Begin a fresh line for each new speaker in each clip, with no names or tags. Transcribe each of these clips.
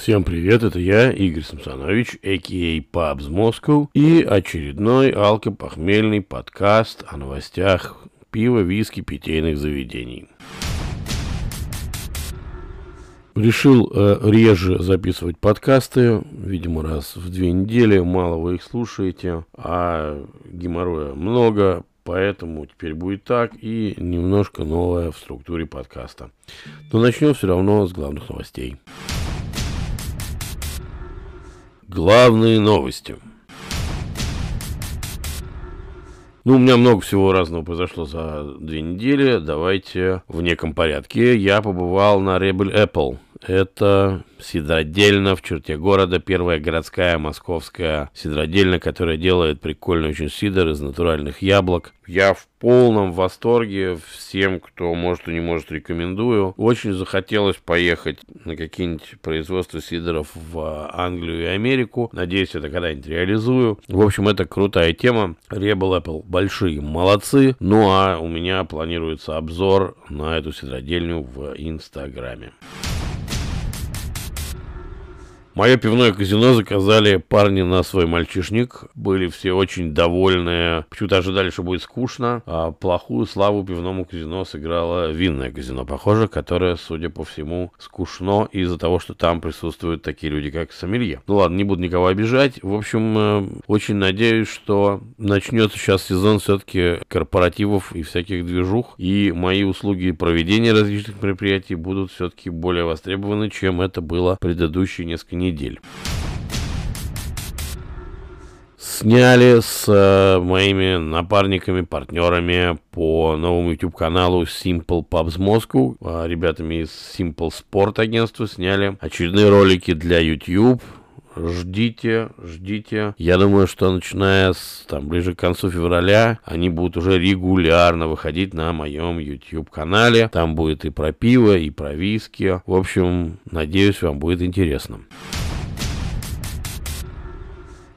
Всем привет, это я, Игорь Самсонович, а.к.а. Пабс Moscow, и очередной алкопохмельный подкаст о новостях пива, виски, питейных заведений. Решил э, реже записывать подкасты, видимо, раз в две недели, мало вы их слушаете, а геморроя много, поэтому теперь будет так и немножко новое в структуре подкаста. Но начнем все равно с главных новостей. Главные новости. Ну, у меня много всего разного произошло за две недели. Давайте в неком порядке. Я побывал на Rebel Apple. Это сидродельно в черте города. Первая городская московская сидродельня, которая делает прикольный очень сидр из натуральных яблок. Я в полном восторге. Всем, кто может и не может, рекомендую. Очень захотелось поехать на какие-нибудь производства сидоров в Англию и Америку. Надеюсь, это когда-нибудь реализую. В общем, это крутая тема. Rebel Apple большие молодцы. Ну а у меня планируется обзор на эту сидродельню в Инстаграме. Мое пивное казино заказали парни на свой мальчишник. Были все очень довольны. Почему-то ожидали, что будет скучно. А плохую славу пивному казино сыграло винное казино, похоже, которое, судя по всему, скучно из-за того, что там присутствуют такие люди, как Сомелье. Ну ладно, не буду никого обижать. В общем, э, очень надеюсь, что начнется сейчас сезон все-таки корпоративов и всяких движух. И мои услуги проведения различных мероприятий будут все-таки более востребованы, чем это было предыдущие несколько недель недель. Сняли с э, моими напарниками, партнерами по новому YouTube-каналу Simple Pubs Moscow, э, ребятами из Simple Sport агентства сняли очередные ролики для YouTube, ждите, ждите. Я думаю, что начиная с там ближе к концу февраля они будут уже регулярно выходить на моем YouTube канале. Там будет и про пиво, и про виски. В общем, надеюсь, вам будет интересно.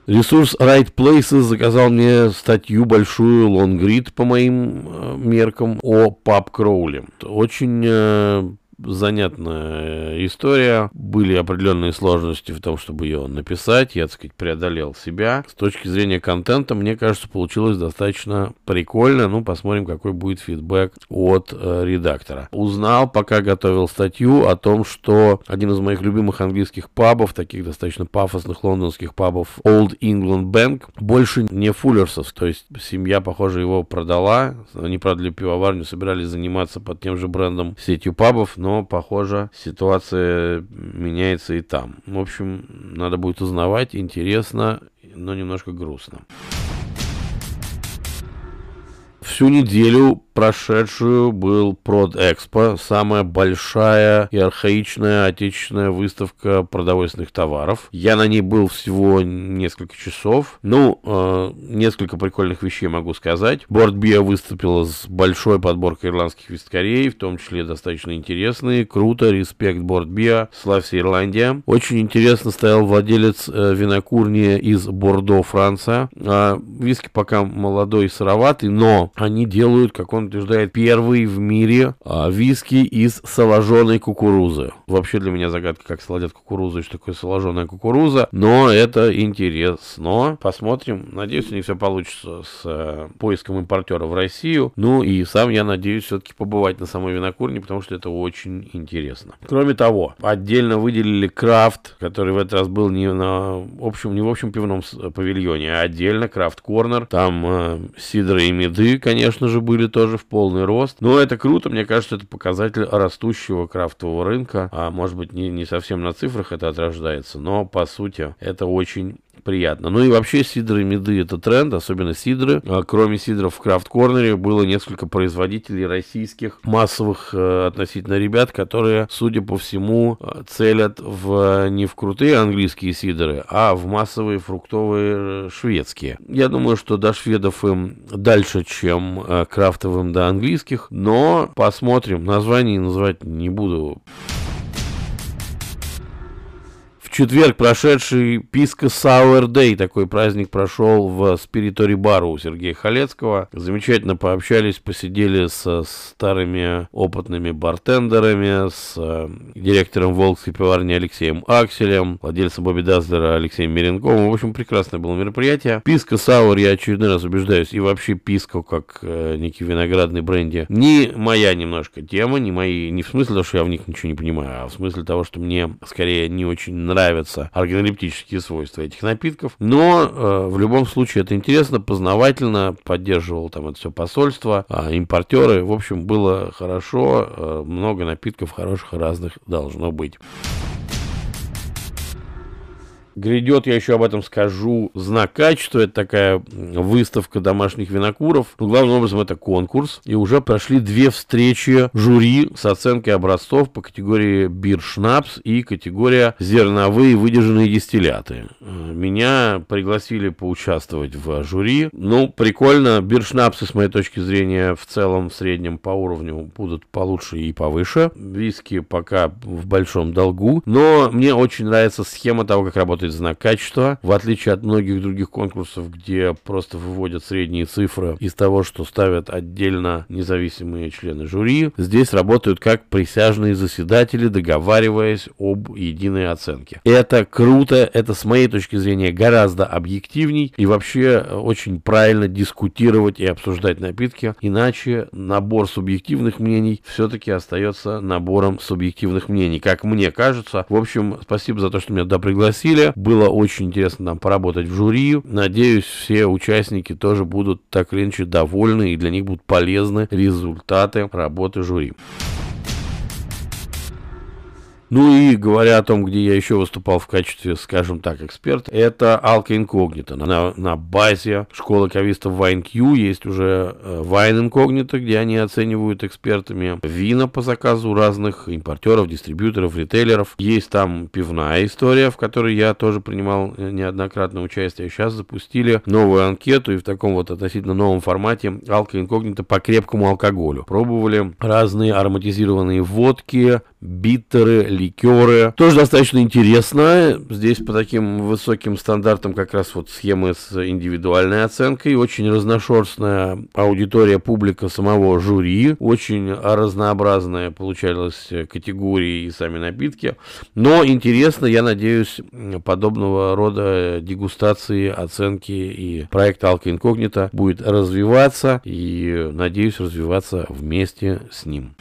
Ресурс Right Places заказал мне статью большую, лонгрид по моим э, меркам, о Пап Кроули. Очень э, занятная история. Были определенные сложности в том, чтобы ее написать. Я, так сказать, преодолел себя. С точки зрения контента, мне кажется, получилось достаточно прикольно. Ну, посмотрим, какой будет фидбэк от э, редактора. Узнал, пока готовил статью, о том, что один из моих любимых английских пабов, таких достаточно пафосных лондонских пабов, Old England Bank, больше не Фуллерсов. То есть семья, похоже, его продала. Они продали пивоварню, собирались заниматься под тем же брендом сетью пабов, но похоже, ситуация меняется и там. В общем, надо будет узнавать, интересно, но немножко грустно. Всю неделю прошедшую был Продэкспо, самая большая и архаичная отечественная выставка продовольственных товаров. Я на ней был всего несколько часов. Ну, э, несколько прикольных вещей могу сказать. Бортбиа выступила с большой подборкой ирландских вискарей, в том числе достаточно интересные. Круто, респект Бортбиа, славься Ирландия. Очень интересно стоял владелец э, винокурни из Бордо, Франция. Э, виски пока молодой и сыроватый, но они делают, как он он утверждает, первый в мире а, виски из соложенной кукурузы. Вообще для меня загадка, как солодят кукурузу и что такое соложенная кукуруза, но это интересно. Посмотрим. Надеюсь, у них все получится с э, поиском импортера в Россию. Ну и сам я надеюсь все-таки побывать на самой винокурне, потому что это очень интересно. Кроме того, отдельно выделили крафт, который в этот раз был не на общем, не в общем пивном павильоне, а отдельно крафт корнер. Там э, сидры и меды, конечно же, были тоже тоже в полный рост. Но это круто, мне кажется, это показатель растущего крафтового рынка. А может быть, не, не совсем на цифрах это отражается, но по сути это очень приятно. Ну и вообще сидры и меды это тренд, особенно сидры. А, кроме сидров в крафт-корнере было несколько производителей российских массовых э, относительно ребят, которые, судя по всему, э, целят в, не в крутые английские сидры, а в массовые фруктовые э, шведские. Я думаю, что до шведов им дальше, чем э, крафтовым до английских, но посмотрим. Названий называть не буду. Четверг прошедший Писка Сауэр Дэй, такой праздник прошел в Спиритори Бару у Сергея Халецкого. Замечательно пообщались, посидели со старыми опытными бартендерами, с э, директором Волжской пиварни Алексеем Акселем, владельцем Бобби Дазлера Алексеем Меренковым. В общем, прекрасное было мероприятие. Писка Сауэр, я очередной раз убеждаюсь, и вообще Писка, как э, некий виноградный бренди, не моя немножко тема, не мои, не в смысле того, что я в них ничего не понимаю, а в смысле того, что мне скорее не очень нравятся органолептические свойства этих напитков. Но э, в любом случае это интересно, познавательно, поддерживал там это все посольство, э, импортеры. В общем, было хорошо, э, много напитков хороших разных должно быть. Грядет, я еще об этом скажу, знак качества. Это такая выставка домашних винокуров. Но главным образом это конкурс. И уже прошли две встречи жюри с оценкой образцов по категории бир-шнапс и категория зерновые выдержанные дистилляты. Меня пригласили поучаствовать в жюри. Ну, прикольно. Бир-шнапсы, с моей точки зрения, в целом, в среднем по уровню будут получше и повыше. Виски пока в большом долгу. Но мне очень нравится схема того, как работает работает знак качества, в отличие от многих других конкурсов, где просто выводят средние цифры из того, что ставят отдельно независимые члены жюри. Здесь работают как присяжные заседатели, договариваясь об единой оценке. Это круто, это с моей точки зрения гораздо объективней и вообще очень правильно дискутировать и обсуждать напитки, иначе набор субъективных мнений все-таки остается набором субъективных мнений, как мне кажется. В общем, спасибо за то, что меня туда пригласили. Было очень интересно нам поработать в жюри. Надеюсь, все участники тоже будут так или иначе довольны и для них будут полезны результаты работы жюри. Ну и говоря о том, где я еще выступал в качестве, скажем так, эксперта, это Алка Инкогнита. На, на базе школы кавистов WineQ есть уже Wine э, Incognito, где они оценивают экспертами вина по заказу разных импортеров, дистрибьюторов, ритейлеров. Есть там пивная история, в которой я тоже принимал э, неоднократное участие. Сейчас запустили новую анкету и в таком вот относительно новом формате Алка Инкогнита по крепкому алкоголю. Пробовали разные ароматизированные водки, биттеры, ликеры. Тоже достаточно интересно. Здесь по таким высоким стандартам как раз вот схемы с индивидуальной оценкой. Очень разношерстная аудитория, публика самого жюри. Очень разнообразная получалась категории и сами напитки. Но интересно, я надеюсь, подобного рода дегустации, оценки и проект Алка Инкогнита будет развиваться и, надеюсь, развиваться вместе с ним.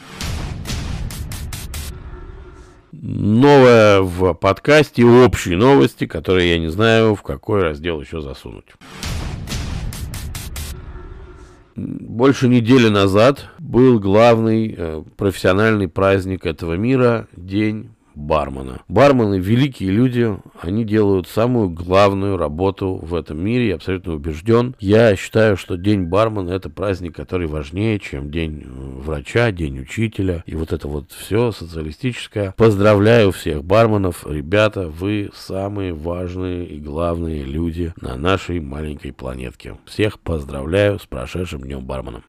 Новое в подкасте, общие новости, которые я не знаю, в какой раздел еще засунуть. Больше недели назад был главный э, профессиональный праздник этого мира, День бармена. Бармены великие люди, они делают самую главную работу в этом мире, я абсолютно убежден. Я считаю, что День бармена это праздник, который важнее, чем День э, врача, День учителя и вот это вот все социалистическое. Поздравляю всех барменов, ребята, вы самые важные и главные люди на нашей маленькой планетке. Всех поздравляю с прошедшим днем бармена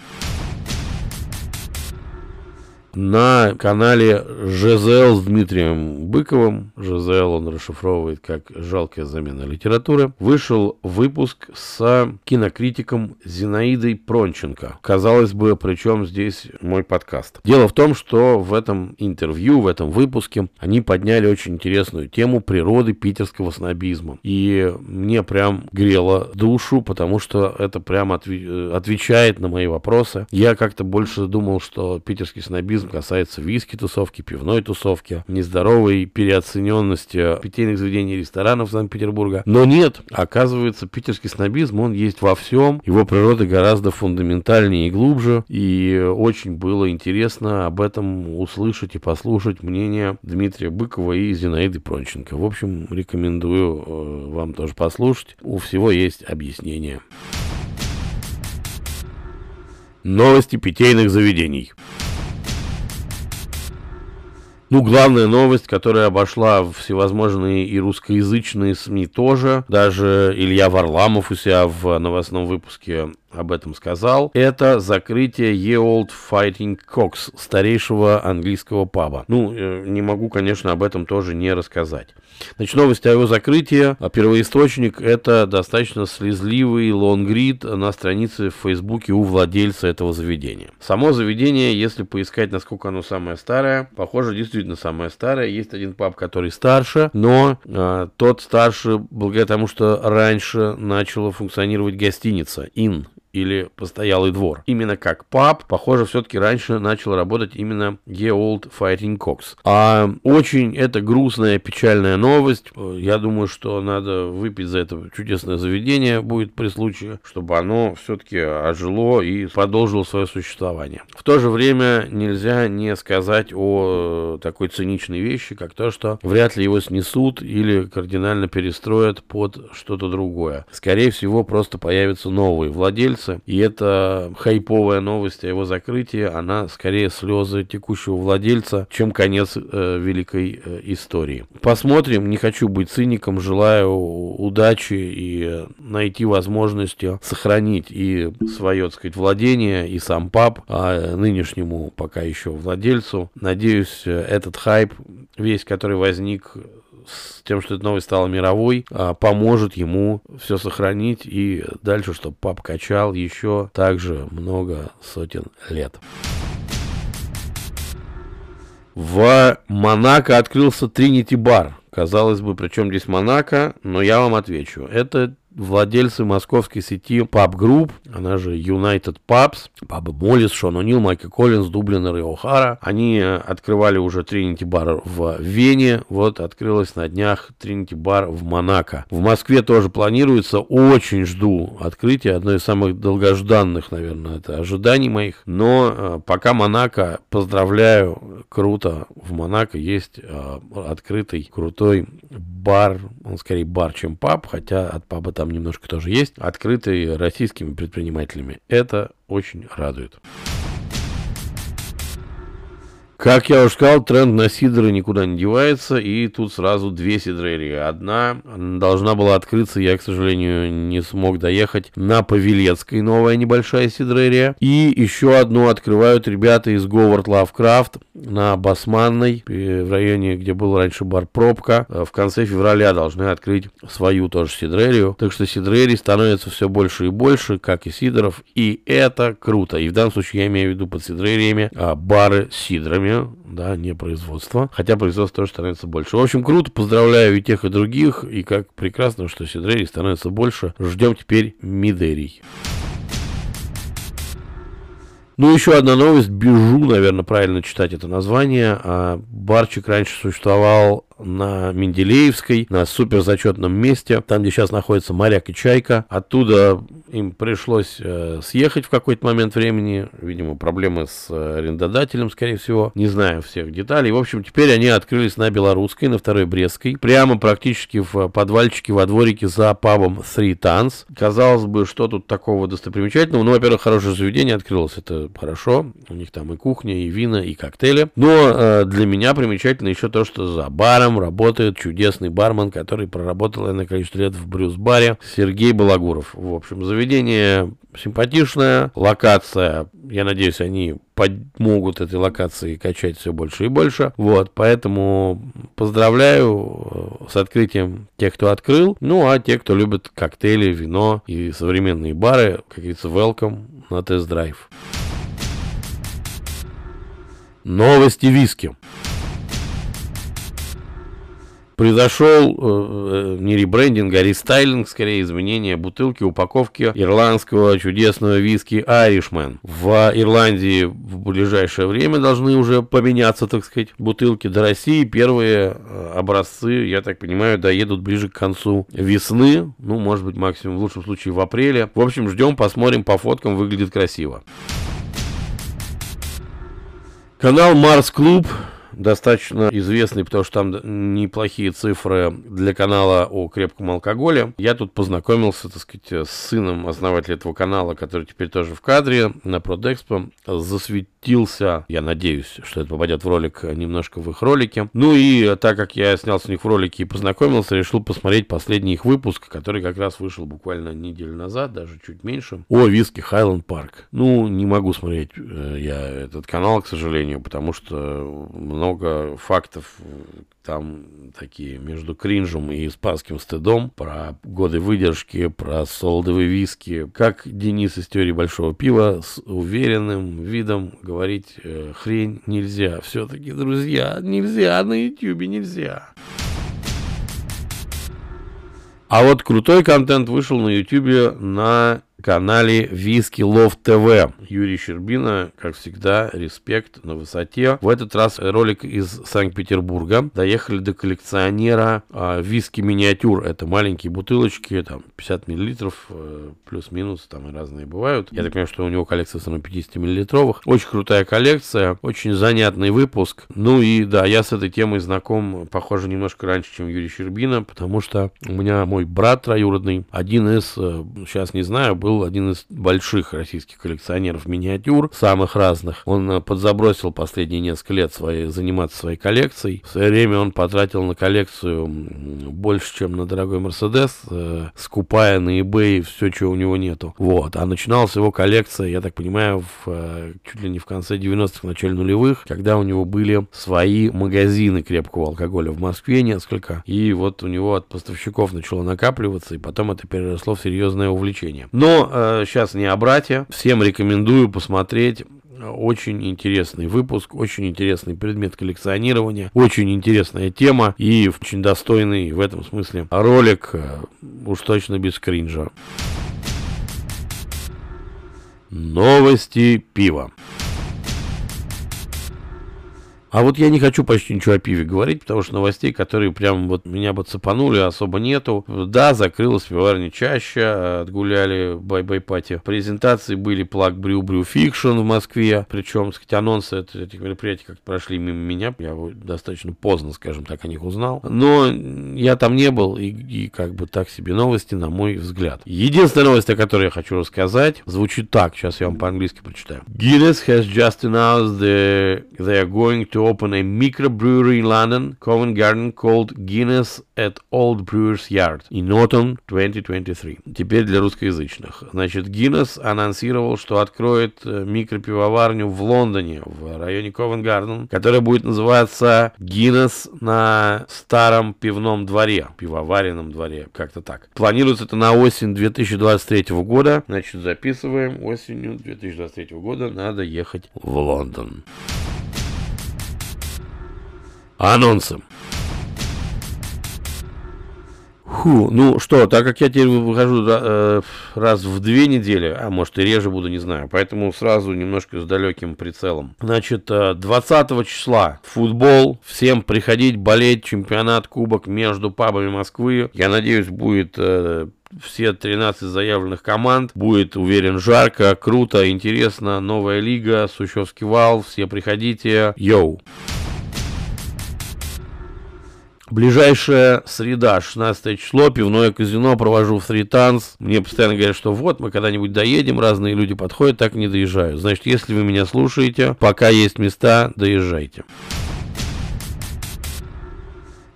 на канале ЖЗЛ с Дмитрием Быковым. ЖЗЛ он расшифровывает как «Жалкая замена литературы». Вышел выпуск с кинокритиком Зинаидой Пронченко. Казалось бы, причем здесь мой подкаст. Дело в том, что в этом интервью, в этом выпуске они подняли очень интересную тему природы питерского снобизма. И мне прям грело душу, потому что это прям отвечает на мои вопросы. Я как-то больше думал, что питерский снобизм снобизм касается виски-тусовки, пивной тусовки, нездоровой переоцененности питейных заведений и ресторанов Санкт-Петербурга. Но нет, оказывается, питерский снобизм, он есть во всем. Его природа гораздо фундаментальнее и глубже. И очень было интересно об этом услышать и послушать мнение Дмитрия Быкова и Зинаиды Пронченко. В общем, рекомендую э, вам тоже послушать. У всего есть объяснение. Новости питейных заведений. Ну, главная новость, которая обошла всевозможные и русскоязычные СМИ тоже, даже Илья Варламов у себя в новостном выпуске об этом сказал, это закрытие Ye Old Fighting Cocks, старейшего английского паба. Ну, э, не могу, конечно, об этом тоже не рассказать. Значит, новость о его закрытии. А первоисточник – это достаточно слезливый лонгрид на странице в Фейсбуке у владельца этого заведения. Само заведение, если поискать, насколько оно самое старое, похоже, действительно самое старое. Есть один паб, который старше, но э, тот старше благодаря тому, что раньше начала функционировать гостиница Inn или постоялый двор. Именно как паб, похоже, все-таки раньше начал работать именно Ye Old Fighting Cocks. А очень это грустная, печальная новость. Я думаю, что надо выпить за это чудесное заведение будет при случае, чтобы оно все-таки ожило и продолжило свое существование. В то же время нельзя не сказать о такой циничной вещи, как то, что вряд ли его снесут или кардинально перестроят под что-то другое. Скорее всего, просто появятся новые владельцы, случится. И эта хайповая новость о его закрытии, она скорее слезы текущего владельца, чем конец э, великой э, истории. Посмотрим, не хочу быть циником, желаю удачи и найти возможности сохранить и свое, так сказать, владение, и сам паб, а нынешнему пока еще владельцу. Надеюсь, этот хайп, весь, который возник с тем, что эта новость стала мировой, а, поможет ему все сохранить и дальше, чтобы пап качал еще также много сотен лет. В Монако открылся Тринити бар. Казалось бы, причем здесь Монако, но я вам отвечу. Это владельцы московской сети Pub Group, она же United Pubs, Пабы Моллис, Шон О'Нил, Майкл Коллинз, Дублинер и О'Хара. Они открывали уже Тринити бар в Вене, вот открылась на днях Тринити бар в Монако. В Москве тоже планируется, очень жду открытия, одно из самых долгожданных, наверное, это ожиданий моих, но э, пока Монако, поздравляю, круто, в Монако есть э, открытый крутой бар, он скорее бар, чем паб, хотя от паба там немножко тоже есть, открытый российскими предпринимателями. Это очень радует. Как я уже сказал, тренд на сидры никуда не девается, и тут сразу две сидрерии. Одна должна была открыться, я, к сожалению, не смог доехать, на Павелецкой новая небольшая сидрерия. И еще одну открывают ребята из Говард Лавкрафт на Басманной, в районе, где был раньше бар Пробка. В конце февраля должны открыть свою тоже сидрерию. Так что сидрерий становится все больше и больше, как и сидоров, и это круто. И в данном случае я имею в виду под сидрериями а, бары с сидрами, да, не производство. Хотя производство тоже становится больше. В общем, круто, поздравляю и тех, и других. И как прекрасно, что сидрерий становится больше. Ждем теперь мидерий. Ну, еще одна новость. Бежу, наверное, правильно читать это название. А барчик раньше существовал на Менделеевской, на супер зачетном месте, там, где сейчас находится моряк и чайка. Оттуда им пришлось э, съехать в какой-то момент времени. Видимо, проблемы с э, арендодателем, скорее всего. Не знаю всех деталей. В общем, теперь они открылись на Белорусской, на второй Брестской. Прямо практически в подвальчике, во дворике за пабом Three Tons. Казалось бы, что тут такого достопримечательного? Ну, во-первых, хорошее заведение открылось. Это хорошо. У них там и кухня, и вина, и коктейли. Но э, для меня примечательно еще то, что за баром работает чудесный бармен, который проработал на количество лет в Брюс-баре. Сергей Балагуров. В общем, заведение Заведение симпатичное, локация, я надеюсь, они помогут этой локации качать все больше и больше. Вот, поэтому поздравляю э, с открытием тех, кто открыл. Ну, а те, кто любит коктейли, вино и современные бары, как говорится, welcome на тест-драйв. Новости виски произошел э, э, не ребрендинг, а рестайлинг, скорее изменение бутылки, упаковки ирландского чудесного виски Irishman. В Ирландии в ближайшее время должны уже поменяться, так сказать, бутылки до России. Первые э, образцы, я так понимаю, доедут ближе к концу весны, ну, может быть, максимум в лучшем случае в апреле. В общем, ждем, посмотрим по фоткам, выглядит красиво. Канал Марс Клуб достаточно известный, потому что там неплохие цифры для канала о крепком алкоголе. Я тут познакомился, так сказать, с сыном основателя этого канала, который теперь тоже в кадре на Продэкспо. Засветился, я надеюсь, что это попадет в ролик немножко в их ролике. Ну и так как я снялся у них в ролике и познакомился, решил посмотреть последний их выпуск, который как раз вышел буквально неделю назад, даже чуть меньше, о виске Хайленд Парк. Ну, не могу смотреть э, я этот канал, к сожалению, потому что много фактов там такие между кринжем и испанским стыдом про годы выдержки, про солдовые виски. Как Денис из теории большого пива с уверенным видом говорить э, хрень нельзя. Все-таки, друзья, нельзя на ютюбе, нельзя. А вот крутой контент вышел на ютюбе на канале Виски Лов ТВ. Юрий Щербина, как всегда, респект на высоте. В этот раз ролик из Санкт-Петербурга. Доехали до коллекционера э, виски миниатюр. Это маленькие бутылочки, там 50 миллилитров, э, плюс-минус, там и разные бывают. Я так понимаю, что у него коллекция все 50 миллилитровых. Очень крутая коллекция, очень занятный выпуск. Ну и да, я с этой темой знаком, похоже, немножко раньше, чем Юрий Щербина, потому что у меня мой брат троюродный, один из, э, сейчас не знаю, был был один из больших российских коллекционеров миниатюр, самых разных. Он э, подзабросил последние несколько лет свои, заниматься своей коллекцией. В свое время он потратил на коллекцию больше, чем на дорогой Мерседес, э, скупая на eBay все, чего у него нету. Вот. А начиналась его коллекция, я так понимаю, в, э, чуть ли не в конце 90-х, в начале нулевых, когда у него были свои магазины крепкого алкоголя в Москве несколько. И вот у него от поставщиков начало накапливаться, и потом это переросло в серьезное увлечение. Но э, сейчас не о брате. Всем рекомендую посмотреть. Очень интересный выпуск, очень интересный предмет коллекционирования, очень интересная тема и очень достойный в этом смысле ролик, э, уж точно без кринжа. Новости пива. А вот я не хочу почти ничего о пиве говорить, потому что новостей, которые прям вот меня бы цепанули, особо нету. Да, закрылась пивоварня чаще, отгуляли bye-bye party. Презентации были Plague Brew Brew Fiction в Москве, причем, сказать, анонсы этих мероприятий как прошли мимо меня, я достаточно поздно, скажем так, о них узнал. Но я там не был, и, и как бы так себе новости, на мой взгляд. Единственная новость, о которой я хочу рассказать, звучит так, сейчас я вам по-английски прочитаю. Guinness has just announced that they are going to open a microbrewery in London, Covent Garden, called Guinness at Old Brewers Yard in autumn 2023. Теперь для русскоязычных. Значит, Guinness анонсировал, что откроет э, микропивоварню в Лондоне, в районе Covent Garden, которая будет называться Guinness на старом пивном дворе, пивоваренном дворе, как-то так. Планируется это на осень 2023 года. Значит, записываем. Осенью 2023 года надо ехать в Лондон анонсом. Фу, ну что, так как я теперь выхожу э, раз в две недели, а может и реже буду, не знаю, поэтому сразу немножко с далеким прицелом. Значит, 20 э, числа футбол, всем приходить, болеть, чемпионат, кубок между пабами Москвы. Я надеюсь, будет э, все 13 заявленных команд. Будет, уверен, жарко, круто, интересно. Новая лига, Сущевский вал, все приходите. Йоу! Ближайшая среда, 16 число, пивное казино, провожу в Танц. Мне постоянно говорят, что вот, мы когда-нибудь доедем, разные люди подходят, так не доезжаю. Значит, если вы меня слушаете, пока есть места, доезжайте.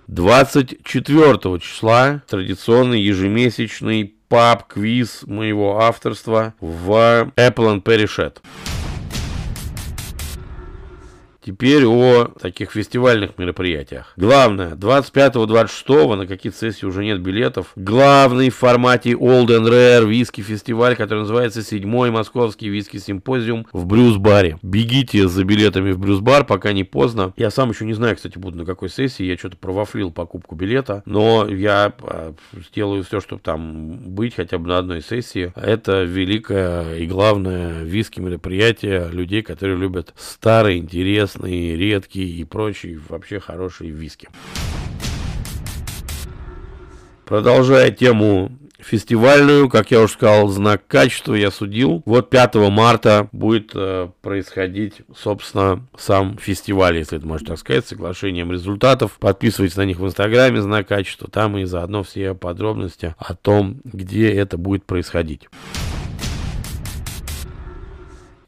24 числа традиционный ежемесячный паб-квиз моего авторства в Apple and Perry. Теперь о таких фестивальных мероприятиях. Главное, 25-26 на какие-то сессии уже нет билетов. Главный в формате Old and Rare виски фестиваль, который называется седьмой московский виски симпозиум в Брюс-баре. Бегите за билетами в Брюс-бар, пока не поздно. Я сам еще не знаю, кстати, буду на какой сессии. Я что-то провафлил покупку билета, но я а, сделаю все, чтобы там быть хотя бы на одной сессии. Это великое и главное виски мероприятие людей, которые любят старый интерес местные, редкие и прочие вообще хорошие виски. Продолжая тему фестивальную, как я уже сказал, знак качества я судил. Вот 5 марта будет э, происходить, собственно, сам фестиваль, если это можно так сказать, с соглашением результатов. Подписывайтесь на них в Инстаграме, знак качества, там и заодно все подробности о том, где это будет происходить.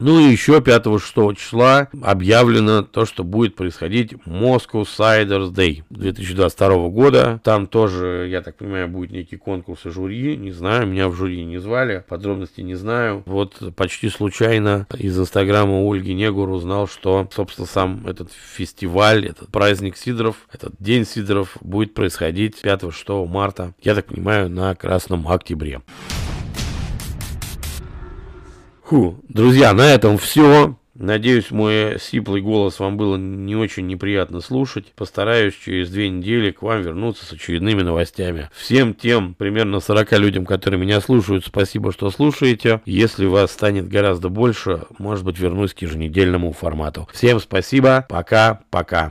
Ну и еще 5-6 числа объявлено то, что будет происходить Moscow Ciders Day 2022 года. Там тоже, я так понимаю, будет некий конкурс и жюри. Не знаю, меня в жюри не звали, подробности не знаю. Вот почти случайно из инстаграма Ольги Негур узнал, что, собственно, сам этот фестиваль, этот праздник Сидоров, этот день Сидоров будет происходить 5-6 марта, я так понимаю, на Красном Октябре. Фу, друзья, на этом все. Надеюсь, мой сиплый голос вам было не очень неприятно слушать. Постараюсь через две недели к вам вернуться с очередными новостями. Всем тем, примерно 40 людям, которые меня слушают, спасибо, что слушаете. Если вас станет гораздо больше, может быть, вернусь к еженедельному формату. Всем спасибо, пока-пока.